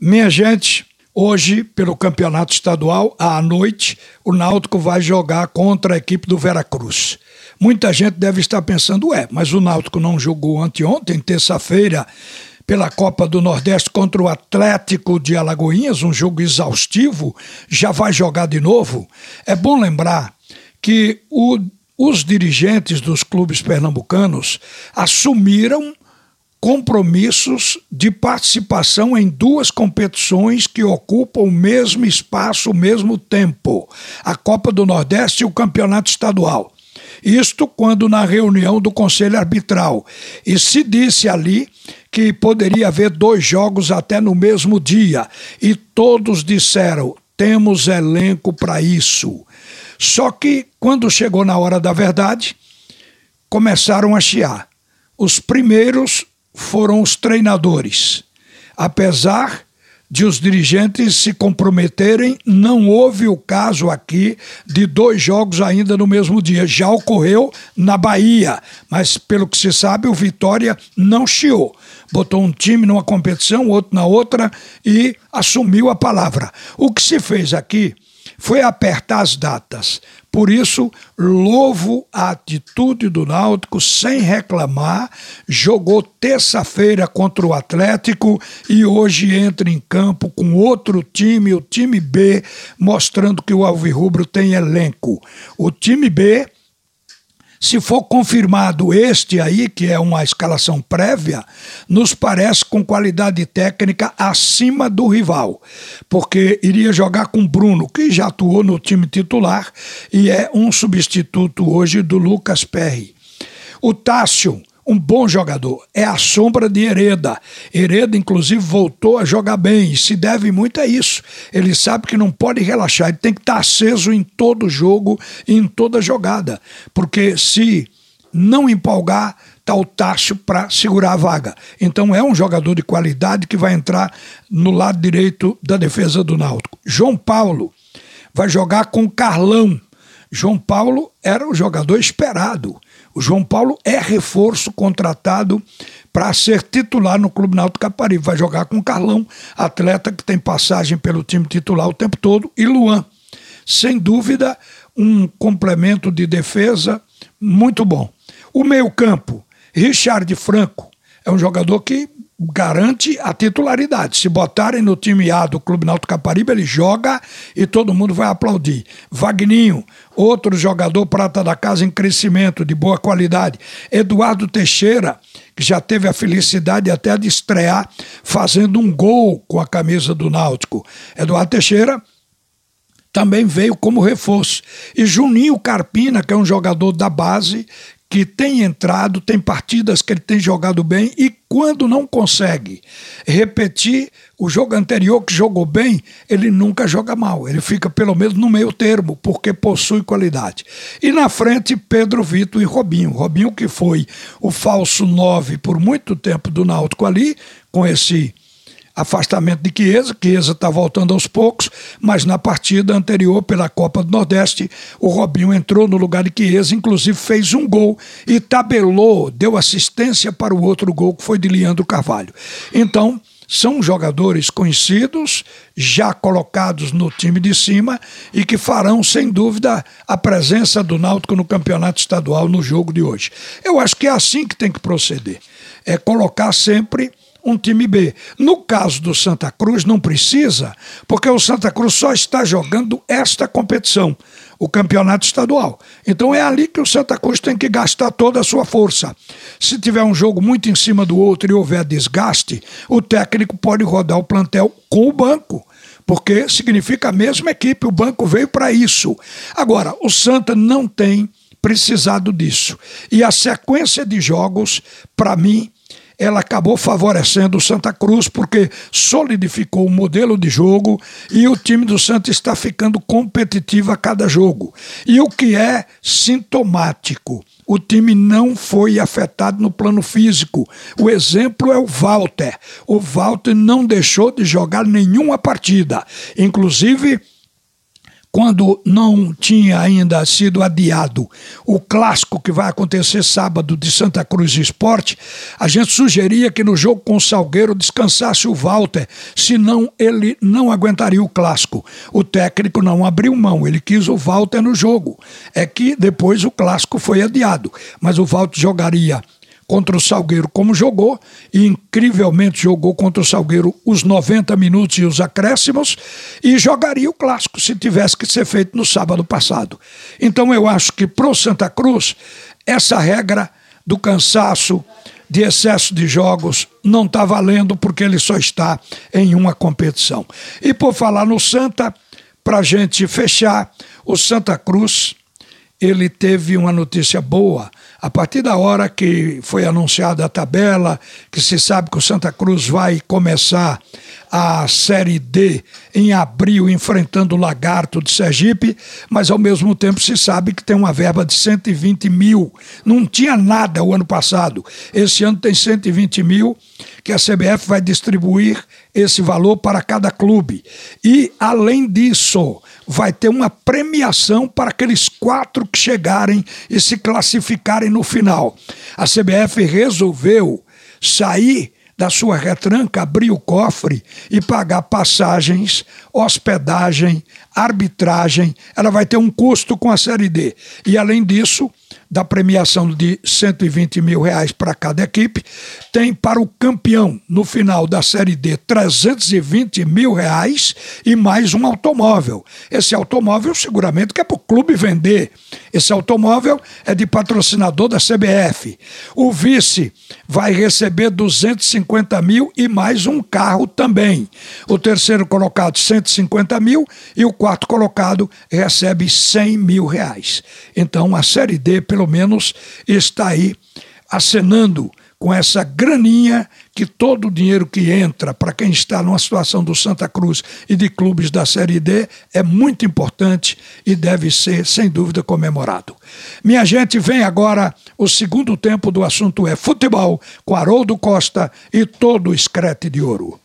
Minha gente, hoje, pelo campeonato estadual, à noite, o Náutico vai jogar contra a equipe do Veracruz. Muita gente deve estar pensando, ué, mas o Náutico não jogou anteontem, terça-feira, pela Copa do Nordeste contra o Atlético de Alagoinhas, um jogo exaustivo, já vai jogar de novo? É bom lembrar que o, os dirigentes dos clubes pernambucanos assumiram compromissos de participação em duas competições que ocupam o mesmo espaço, o mesmo tempo: a Copa do Nordeste e o Campeonato Estadual. Isto quando na reunião do Conselho Arbitral. E se disse ali que poderia haver dois jogos até no mesmo dia. E todos disseram: temos elenco para isso. Só que quando chegou na hora da verdade, começaram a chiar. Os primeiros foram os treinadores. Apesar de os dirigentes se comprometerem, não houve o caso aqui de dois jogos ainda no mesmo dia. Já ocorreu na Bahia, mas pelo que se sabe, o Vitória não chiou. Botou um time numa competição, outro na outra e assumiu a palavra. O que se fez aqui foi apertar as datas. Por isso, louvo a atitude do Náutico sem reclamar. Jogou terça-feira contra o Atlético e hoje entra em campo com outro time, o time B, mostrando que o Alvirrubro tem elenco. O time B se for confirmado este aí, que é uma escalação prévia, nos parece com qualidade técnica acima do rival, porque iria jogar com Bruno, que já atuou no time titular e é um substituto hoje do Lucas Perry. O Tássio um bom jogador. É a sombra de Hereda. Hereda, inclusive, voltou a jogar bem e se deve muito a isso. Ele sabe que não pode relaxar, ele tem que estar aceso em todo jogo e em toda jogada. Porque se não empolgar, está o Tássio para segurar a vaga. Então é um jogador de qualidade que vai entrar no lado direito da defesa do Náutico. João Paulo vai jogar com Carlão. João Paulo era o jogador esperado. O João Paulo é reforço contratado para ser titular no Clube Náutico Caparibe. Vai jogar com Carlão, atleta que tem passagem pelo time titular o tempo todo, e Luan. Sem dúvida, um complemento de defesa muito bom. O meio-campo, Richard Franco, é um jogador que garante a titularidade. Se botarem no time A do Clube Náutico Caparibe, ele joga e todo mundo vai aplaudir. Vagninho, outro jogador prata da casa em crescimento, de boa qualidade. Eduardo Teixeira, que já teve a felicidade até de estrear fazendo um gol com a camisa do Náutico. Eduardo Teixeira também veio como reforço. E Juninho Carpina, que é um jogador da base, que tem entrado, tem partidas que ele tem jogado bem e quando não consegue repetir o jogo anterior que jogou bem, ele nunca joga mal. Ele fica pelo menos no meio termo, porque possui qualidade. E na frente, Pedro Vitor e Robinho. Robinho que foi o falso 9 por muito tempo do Náutico ali, com esse afastamento de Chiesa, Chiesa está voltando aos poucos, mas na partida anterior pela Copa do Nordeste, o Robinho entrou no lugar de Chiesa, inclusive fez um gol e tabelou, deu assistência para o outro gol que foi de Leandro Carvalho. Então, são jogadores conhecidos, já colocados no time de cima e que farão, sem dúvida, a presença do Náutico no campeonato estadual no jogo de hoje. Eu acho que é assim que tem que proceder. É colocar sempre um time B. No caso do Santa Cruz, não precisa, porque o Santa Cruz só está jogando esta competição, o campeonato estadual. Então é ali que o Santa Cruz tem que gastar toda a sua força. Se tiver um jogo muito em cima do outro e houver desgaste, o técnico pode rodar o plantel com o banco porque significa a mesma equipe, o banco veio para isso. Agora, o Santa não tem precisado disso. E a sequência de jogos, para mim, ela acabou favorecendo o Santa Cruz porque solidificou o modelo de jogo e o time do Santa está ficando competitivo a cada jogo. E o que é sintomático, o time não foi afetado no plano físico. O exemplo é o Walter. O Walter não deixou de jogar nenhuma partida. Inclusive, quando não tinha ainda sido adiado o clássico que vai acontecer sábado de Santa Cruz Esporte, a gente sugeria que no jogo com o Salgueiro descansasse o Walter, senão ele não aguentaria o clássico. O técnico não abriu mão, ele quis o Walter no jogo. É que depois o clássico foi adiado, mas o Walter jogaria contra o Salgueiro como jogou, e incrivelmente jogou contra o Salgueiro os 90 minutos e os acréscimos, e jogaria o clássico se tivesse que ser feito no sábado passado. Então eu acho que para o Santa Cruz, essa regra do cansaço, de excesso de jogos, não está valendo porque ele só está em uma competição. E por falar no Santa, para gente fechar, o Santa Cruz ele teve uma notícia boa. A partir da hora que foi anunciada a tabela, que se sabe que o Santa Cruz vai começar a Série D em abril, enfrentando o Lagarto de Sergipe, mas ao mesmo tempo se sabe que tem uma verba de 120 mil. Não tinha nada o ano passado. Esse ano tem 120 mil que a CBF vai distribuir esse valor para cada clube. E, além disso, vai ter uma premiação para aqueles quatro que chegarem e se classificarem no final. A CBF resolveu sair da sua retranca, abrir o cofre e pagar passagens, hospedagem, arbitragem. Ela vai ter um custo com a Série D. E, além disso, da premiação de 120 mil reais para cada equipe, tem para o campeão, no final da Série D, 320 mil reais e mais um automóvel. Esse automóvel, seguramente, que é para o clube vender. Esse automóvel é de patrocinador da CBF. O vice vai receber 250 mil e mais um carro também. O terceiro colocado, 150 mil, e o quarto colocado recebe 100 mil reais. Então, a Série D, pelo menos, está aí acenando com essa graninha que todo o dinheiro que entra para quem está numa situação do Santa Cruz e de clubes da Série D é muito importante e deve ser, sem dúvida, comemorado. Minha gente, vem agora o segundo tempo do assunto é futebol com Haroldo Costa e todo o escrete de ouro.